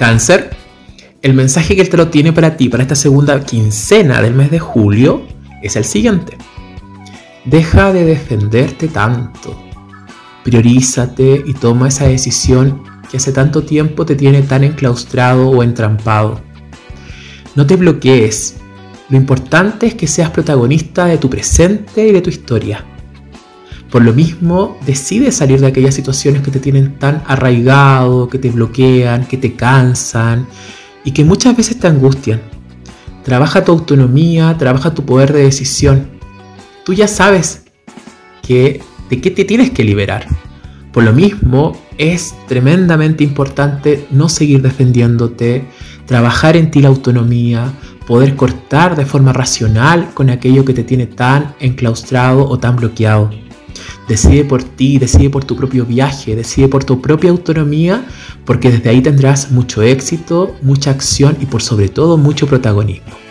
Cáncer, el mensaje que el tarot tiene para ti para esta segunda quincena del mes de julio es el siguiente. Deja de defenderte tanto. Priorízate y toma esa decisión que hace tanto tiempo te tiene tan enclaustrado o entrampado. No te bloquees. Lo importante es que seas protagonista de tu presente y de tu historia. Por lo mismo, decide salir de aquellas situaciones que te tienen tan arraigado, que te bloquean, que te cansan y que muchas veces te angustian. Trabaja tu autonomía, trabaja tu poder de decisión. Tú ya sabes que, de qué te tienes que liberar. Por lo mismo, es tremendamente importante no seguir defendiéndote, trabajar en ti la autonomía, poder cortar de forma racional con aquello que te tiene tan enclaustrado o tan bloqueado. Decide por ti, decide por tu propio viaje, decide por tu propia autonomía, porque desde ahí tendrás mucho éxito, mucha acción y por sobre todo mucho protagonismo.